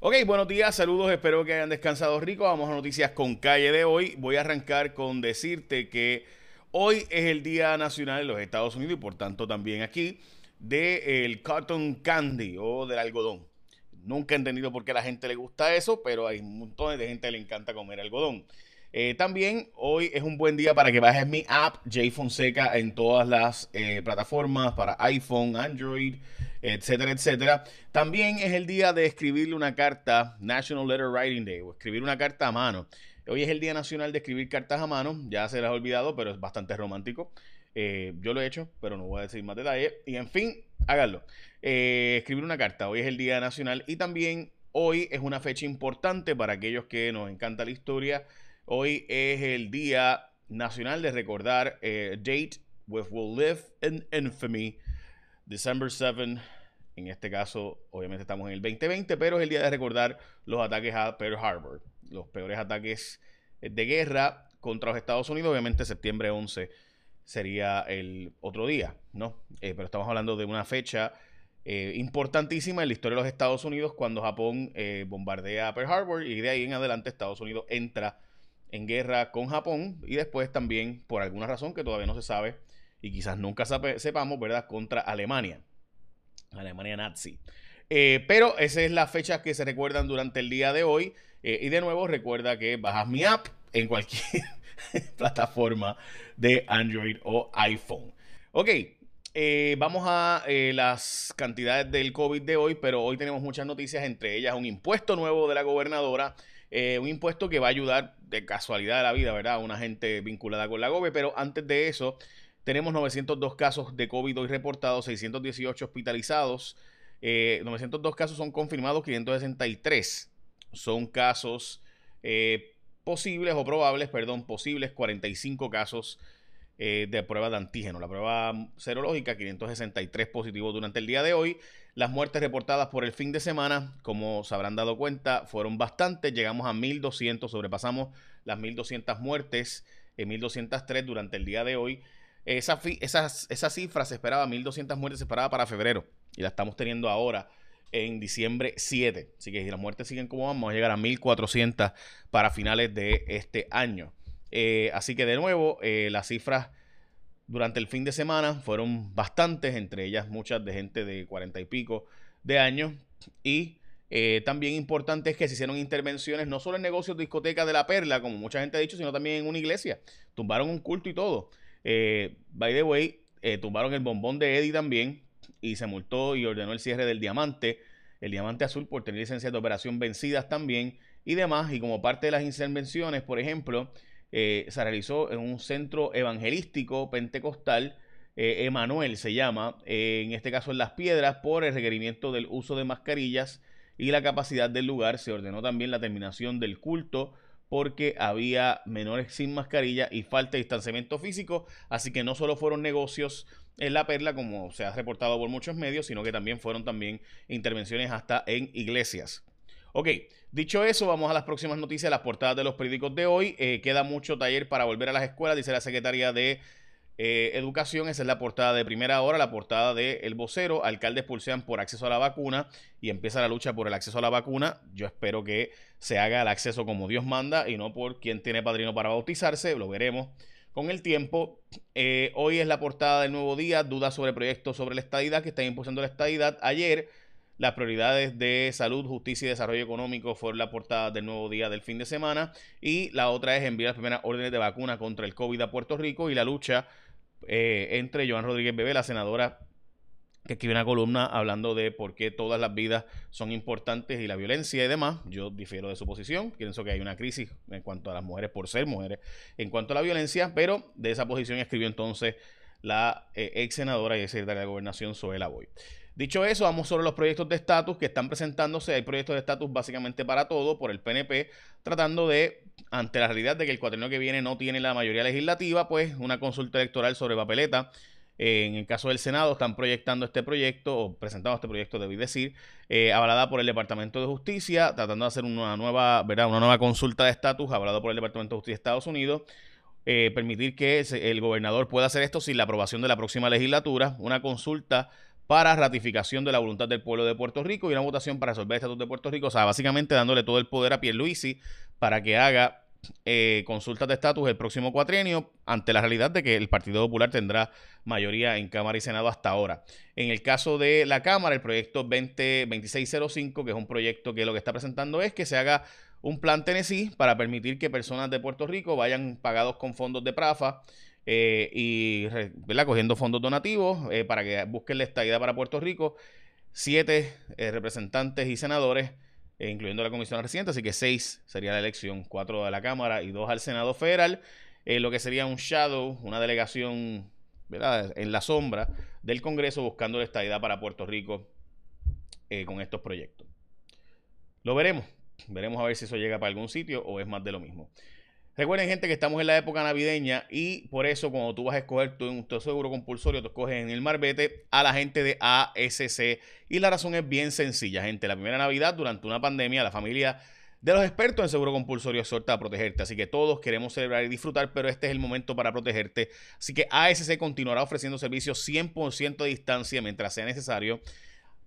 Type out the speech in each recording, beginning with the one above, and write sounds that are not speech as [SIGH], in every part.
Ok, buenos días, saludos, espero que hayan descansado rico. Vamos a noticias con calle de hoy. Voy a arrancar con decirte que hoy es el Día Nacional de los Estados Unidos y por tanto también aquí del cotton candy o del algodón. Nunca he entendido por qué a la gente le gusta eso, pero hay montón de gente que le encanta comer algodón. Eh, también hoy es un buen día para que bajes mi app J Fonseca en todas las eh, plataformas para iPhone, Android, etcétera, etcétera. También es el día de escribirle una carta, National Letter Writing Day, o escribir una carta a mano. Hoy es el Día Nacional de Escribir Cartas a Mano, ya se las he olvidado, pero es bastante romántico. Eh, yo lo he hecho, pero no voy a decir más detalles. Y en fin, háganlo. escribir una carta, hoy es el Día Nacional y también hoy es una fecha importante para aquellos que nos encanta la historia Hoy es el Día Nacional de recordar eh, Date with Will Live in Infamy, December 7. En este caso, obviamente estamos en el 2020, pero es el día de recordar los ataques a Pearl Harbor, los peores ataques de guerra contra los Estados Unidos. Obviamente, septiembre 11 sería el otro día, ¿no? Eh, pero estamos hablando de una fecha eh, importantísima en la historia de los Estados Unidos cuando Japón bombardea Pearl Harbor y de ahí en adelante Estados Unidos entra en guerra con Japón y después también, por alguna razón que todavía no se sabe y quizás nunca sepamos, ¿verdad?, contra Alemania, Alemania nazi. Eh, pero esa es la fecha que se recuerdan durante el día de hoy. Eh, y de nuevo, recuerda que bajas mi app en cualquier [LAUGHS] plataforma de Android o iPhone. Ok, eh, vamos a las cantidades del COVID de hoy, pero hoy tenemos muchas noticias, entre ellas un impuesto nuevo de la gobernadora un impuesto que va a ayudar de casualidad de la vida, ¿verdad? A una gente vinculada con la GOBE, pero antes de eso, tenemos 902 casos de COVID hoy reportados, 618 hospitalizados, 902 eh, casos son confirmados, 563 son casos eh, posibles o probables, perdón, posibles, 45 casos de prueba de antígeno. La prueba serológica, 563 positivos durante el día de hoy. Las muertes reportadas por el fin de semana, como se habrán dado cuenta, fueron bastantes. Llegamos a 1.200, sobrepasamos las 1.200 muertes, en 1.203 durante el día de hoy. Esa, cifra se esperaba, 1.200 muertes se esperaba para febrero y la estamos teniendo ahora en diciembre 7. Así que si las muertes siguen como vamos, a llegar a 1.400 para finales de este año. Eh, así que de nuevo, eh, las cifras durante el fin de semana fueron bastantes, entre ellas muchas de gente de cuarenta y pico de años. Y eh, también importante es que se hicieron intervenciones no solo en negocios de discoteca de la perla, como mucha gente ha dicho, sino también en una iglesia. Tumbaron un culto y todo. Eh, by the way, eh, tumbaron el bombón de Eddie también y se multó y ordenó el cierre del diamante, el diamante azul por tener licencias de operación vencidas también y demás. Y como parte de las intervenciones, por ejemplo, eh, se realizó en un centro evangelístico pentecostal, eh, Emanuel se llama, en este caso en Las Piedras, por el requerimiento del uso de mascarillas y la capacidad del lugar. Se ordenó también la terminación del culto porque había menores sin mascarilla y falta de distanciamiento físico, así que no solo fueron negocios en la perla, como se ha reportado por muchos medios, sino que también fueron también intervenciones hasta en iglesias. Ok, dicho eso, vamos a las próximas noticias, las portadas de los periódicos de hoy. Eh, queda mucho taller para volver a las escuelas, dice la Secretaría de eh, Educación. Esa es la portada de primera hora, la portada de El Vocero. Alcaldes pulsean por acceso a la vacuna y empieza la lucha por el acceso a la vacuna. Yo espero que se haga el acceso como Dios manda y no por quien tiene padrino para bautizarse. Lo veremos con el tiempo. Eh, hoy es la portada del nuevo día, dudas sobre proyectos sobre la estadidad que están impulsando la estadidad. Ayer las prioridades de salud, justicia y desarrollo económico fueron la portada del nuevo día del fin de semana. Y la otra es enviar las primeras órdenes de vacuna contra el COVID a Puerto Rico y la lucha eh, entre Joan Rodríguez Bebé, la senadora que escribe una columna hablando de por qué todas las vidas son importantes y la violencia y demás. Yo difiero de su posición. Pienso que hay una crisis en cuanto a las mujeres por ser mujeres, en cuanto a la violencia, pero de esa posición escribió entonces la eh, ex senadora y ex secretaria de Gobernación, Zoela Boy. Dicho eso, vamos sobre los proyectos de estatus que están presentándose. Hay proyectos de estatus básicamente para todo por el PNP, tratando de, ante la realidad de que el cuatrienio que viene no tiene la mayoría legislativa, pues una consulta electoral sobre papeleta. en el caso del Senado, están proyectando este proyecto, o presentando este proyecto, debí decir, eh, avalada por el Departamento de Justicia, tratando de hacer una nueva, ¿verdad? Una nueva consulta de estatus, avalada por el Departamento de Justicia de Estados Unidos. Eh, permitir que el gobernador pueda hacer esto sin la aprobación de la próxima legislatura, una consulta para ratificación de la voluntad del pueblo de Puerto Rico y una votación para resolver el Estatuto de Puerto Rico. O sea, básicamente dándole todo el poder a Pierluisi para que haga eh, consultas de estatus el próximo cuatrienio ante la realidad de que el Partido Popular tendrá mayoría en Cámara y Senado hasta ahora. En el caso de la Cámara, el proyecto 202605, que es un proyecto que lo que está presentando es que se haga un plan Tennessee para permitir que personas de Puerto Rico vayan pagados con fondos de PRAFA eh, y cogiendo fondos donativos eh, para que busquen la estadía para Puerto Rico. Siete representantes y senadores eh, incluyendo la comisión reciente, así que seis sería la elección, cuatro de la Cámara y dos al Senado Federal, eh, lo que sería un shadow, una delegación en la sombra del Congreso buscando la estabilidad para Puerto Rico eh, con estos proyectos. Lo veremos, veremos a ver si eso llega para algún sitio o es más de lo mismo. Recuerden, gente, que estamos en la época navideña y por eso, cuando tú vas a escoger tu, seguro compulsorio, tú escoges en el Marbete a la gente de ASC. Y la razón es bien sencilla, gente. La primera Navidad, durante una pandemia, la familia de los expertos en seguro compulsorio exhorta a protegerte. Así que todos queremos celebrar y disfrutar, pero este es el momento para protegerte. Así que ASC continuará ofreciendo servicios 100% a distancia mientras sea necesario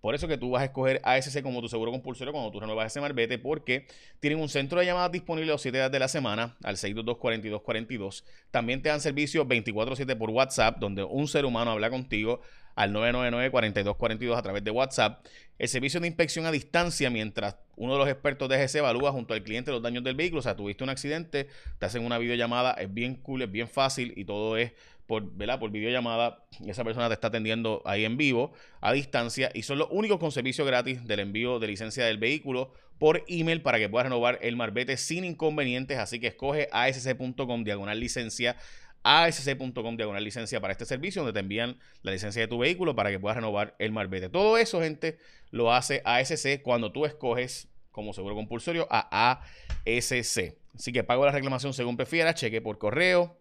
por eso que tú vas a escoger ASC como tu seguro compulsorio cuando tú renuevas ese marbete, porque tienen un centro de llamadas disponible los 7 días de la semana al 622-4242. También te dan servicio 24-7 por WhatsApp, donde un ser humano habla contigo al 999-4242 a través de WhatsApp. El servicio de inspección a distancia, mientras uno de los expertos de GC evalúa junto al cliente los daños del vehículo. O sea, tuviste un accidente, te hacen una videollamada, es bien cool, es bien fácil y todo es por, ¿verdad? por videollamada esa persona te está atendiendo ahí en vivo, a distancia, y son los únicos con servicio gratis del envío de licencia del vehículo por email para que puedas renovar el marbete sin inconvenientes. Así que escoge asc.com diagonal licencia asc.com diagonal licencia para este servicio, donde te envían la licencia de tu vehículo para que puedas renovar el marbete. Todo eso, gente, lo hace ASC cuando tú escoges como seguro compulsorio a ASC. Así que pago la reclamación según prefieras, cheque por correo,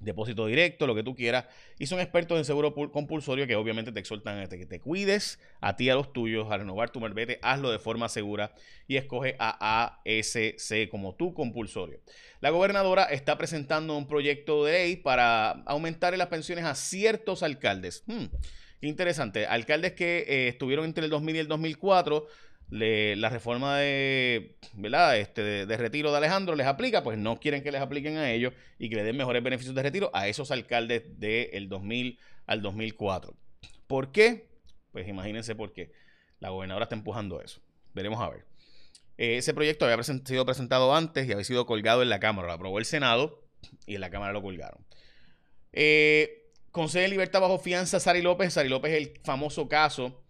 depósito directo, lo que tú quieras. Y son expertos en seguro compulsorio que obviamente te exhortan a que te cuides a ti y a los tuyos, a renovar tu marbete, hazlo de forma segura y escoge a ASC como tu compulsorio. La gobernadora está presentando un proyecto de ley para aumentar las pensiones a ciertos alcaldes. Hmm, interesante. Alcaldes que eh, estuvieron entre el 2000 y el 2004 la reforma de, ¿verdad? Este, de, retiro de Alejandro les aplica, pues no quieren que les apliquen a ellos y que le den mejores beneficios de retiro a esos alcaldes del 2000 al 2004. ¿Por qué? Pues imagínense por qué. La gobernadora está empujando eso. Veremos a ver. Eh, ese proyecto había sido presentado antes y había sido colgado en la Cámara. Lo aprobó el Senado y en la Cámara lo colgaron. Eh, concede libertad bajo fianza a Sari López. Sari López es el famoso caso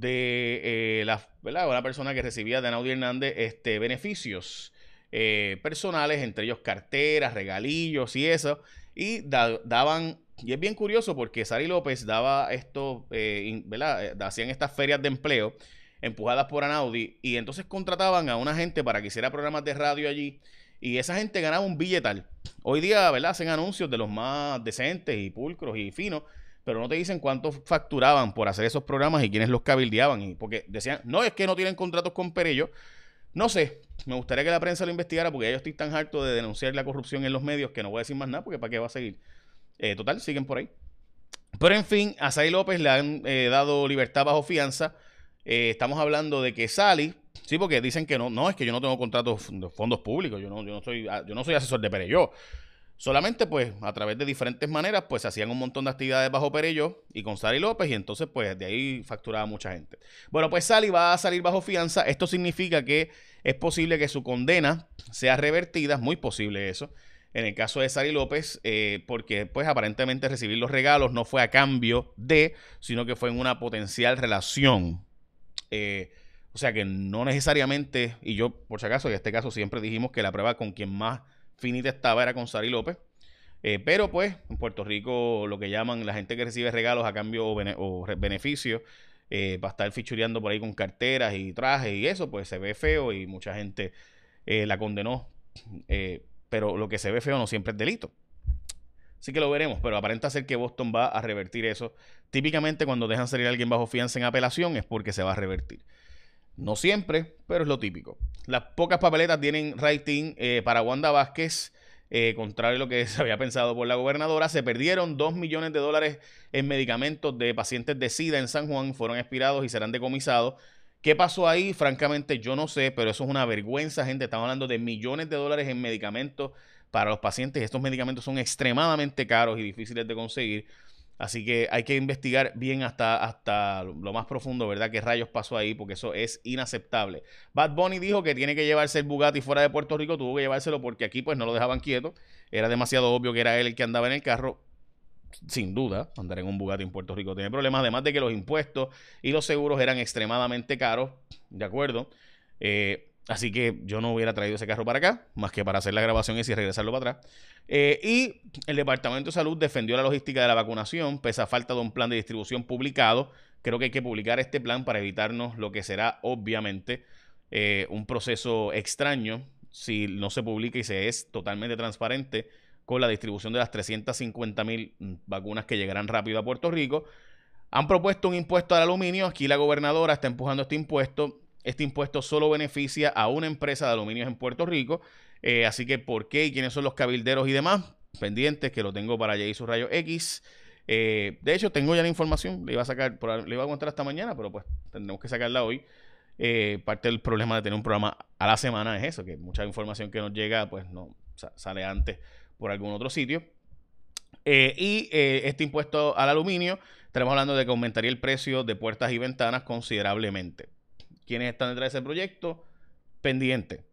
de eh, la, ¿verdad? una persona que recibía de Naudi Hernández este, beneficios eh, personales, entre ellos carteras, regalillos y eso, y daban, y es bien curioso porque Sari López daba esto, eh, ¿verdad? hacían estas ferias de empleo empujadas por Anaudi y entonces contrataban a una gente para que hiciera programas de radio allí y esa gente ganaba un billetal. Hoy día, ¿verdad? Hacen anuncios de los más decentes y pulcros y finos pero no te dicen cuánto facturaban por hacer esos programas y quiénes los cabildeaban. Y porque decían, no, es que no tienen contratos con Perello. No sé, me gustaría que la prensa lo investigara porque yo estoy tan harto de denunciar la corrupción en los medios que no voy a decir más nada porque para qué va a seguir. Eh, total, siguen por ahí. Pero en fin, a Sally López le han eh, dado libertad bajo fianza. Eh, estamos hablando de que Sally, sí, porque dicen que no, no, es que yo no tengo contratos de fondos públicos, yo no, yo no soy, yo no soy asesor de Perello. Solamente pues a través de diferentes maneras pues se hacían un montón de actividades bajo Perello y con Sally López y entonces pues de ahí facturaba mucha gente. Bueno pues Sally va a salir bajo fianza. Esto significa que es posible que su condena sea revertida, muy posible eso. En el caso de Sally López, eh, porque pues aparentemente recibir los regalos no fue a cambio de, sino que fue en una potencial relación. Eh, o sea que no necesariamente, y yo por si acaso en este caso siempre dijimos que la prueba con quien más finita estaba era con Sari López. Eh, pero pues en Puerto Rico lo que llaman la gente que recibe regalos a cambio o, beneficios eh, para estar fichureando por ahí con carteras y trajes y eso, pues se ve feo y mucha gente eh, la condenó. pero lo que se ve feo no siempre es delito. Así que lo veremos, pero aparenta ser que Boston va a revertir eso. Típicamente cuando dejan salir a alguien bajo fianza en apelación es porque se va a revertir. No siempre, pero es lo típico. Las pocas papeletas tienen rating eh, para Wanda Vázquez. eh, contrario a lo que [LAUGHS] se había pensado por la gobernadora. Se perdieron 2 millones de dólares en medicamentos de pacientes de SIDA en San Juan, fueron expirados y serán decomisados. ¿Qué pasó ahí? Francamente, yo no sé, pero eso es una vergüenza, gente. Estamos hablando de millones de dólares en medicamentos para los pacientes. Estos medicamentos son extremadamente caros y difíciles de conseguir. Así que hay que investigar bien hasta, hasta lo más profundo, ¿verdad? ¿Qué rayos pasó ahí? Porque eso es inaceptable. Bad Bunny dijo que tiene que llevarse el Bugatti fuera de Puerto Rico. Tuvo que llevárselo porque aquí pues no lo dejaban quieto. Era demasiado obvio que era él el que andaba en el carro. Sin duda, andar en un Bugatti en Puerto Rico tiene problemas. Además de que los impuestos y los seguros eran extremadamente caros. ¿De acuerdo? Eh, Así que yo no hubiera traído ese carro para acá, más que para hacer la grabación y si regresarlo para atrás. Eh, y el Departamento de Salud defendió la logística de la vacunación, pese a falta de un plan de distribución publicado. Creo que hay que publicar este plan para evitarnos lo que será, obviamente, eh, un proceso extraño si no se publica y se es totalmente transparente con la distribución de las 350 mil vacunas que llegarán rápido a Puerto Rico. Han propuesto un impuesto al aluminio. Aquí la gobernadora está empujando este impuesto este impuesto solo beneficia a una empresa de aluminios en Puerto Rico. Eh, así que, ¿por qué y quiénes son los cabilderos y demás? Pendientes, que lo tengo para y su rayo X. Eh, de hecho, tengo ya la información. Le iba a sacar, le iba a contar hasta mañana, pero pues tendremos que sacarla hoy. Eh, parte del problema de tener un programa a la semana es eso, que mucha información que nos llega, pues no sale antes por algún otro sitio. y este impuesto al aluminio, estaremos hablando de que aumentaría el precio de puertas y ventanas considerablemente quienes están detrás de ese proyecto, pendiente.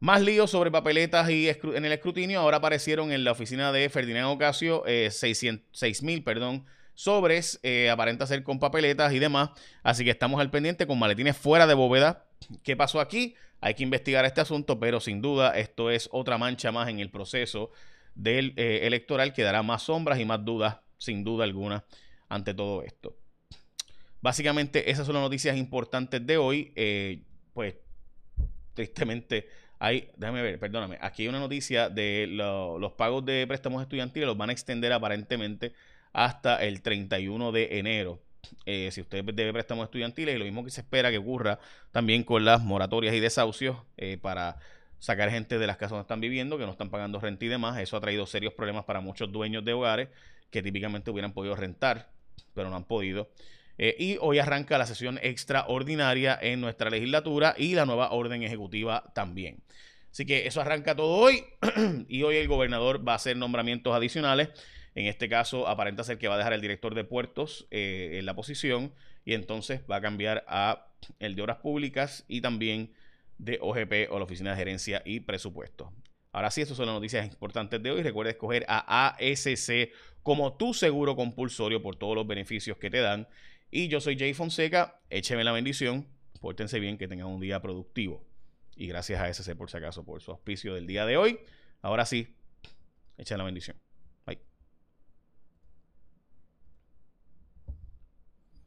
Más líos sobre papeletas y en el escrutinio. Ahora aparecieron en la oficina de Ferdinand Ocasio eh, 6 mil perdón, sobres, eh, aparenta ser con papeletas y demás. Así que estamos al pendiente con maletines fuera de bóveda. ¿Qué pasó aquí? Hay que investigar este asunto, pero sin duda esto es otra mancha más en el proceso del eh, electoral que dará más sombras y más dudas, sin duda alguna, ante todo esto. Básicamente, esas son las noticias importantes de hoy. Eh, pues, tristemente, hay, déjame ver, perdóname, aquí hay una noticia de los pagos de préstamos estudiantiles, los van a extender aparentemente hasta el 31 de enero. Eh, si usted debe préstamos estudiantiles, y lo mismo que se espera que ocurra también con las moratorias y desahucios eh, para sacar gente de las casas donde están viviendo, que no están pagando renta y demás. Eso ha traído serios problemas para muchos dueños de hogares que típicamente hubieran podido rentar, pero no han podido. Eh, y hoy arranca la sesión extraordinaria en nuestra legislatura y la nueva orden ejecutiva también. Así que eso arranca todo hoy [CLEARS THROAT] y hoy el gobernador va a hacer nombramientos adicionales. En este caso aparenta ser que va a dejar el director de puertos eh, en la posición y entonces va a cambiar a el de obras públicas y también de OGP o la Oficina de Gerencia y Presupuesto. Ahora sí, estas son las noticias importantes de hoy. Recuerda escoger a ASC como tu seguro compulsorio por todos los beneficios que te dan y yo soy Jay Fonseca, écheme la bendición, pórtense bien, que tengan un día productivo. Y gracias a SC por si acaso por su auspicio del día de hoy. Ahora sí, écheme la bendición.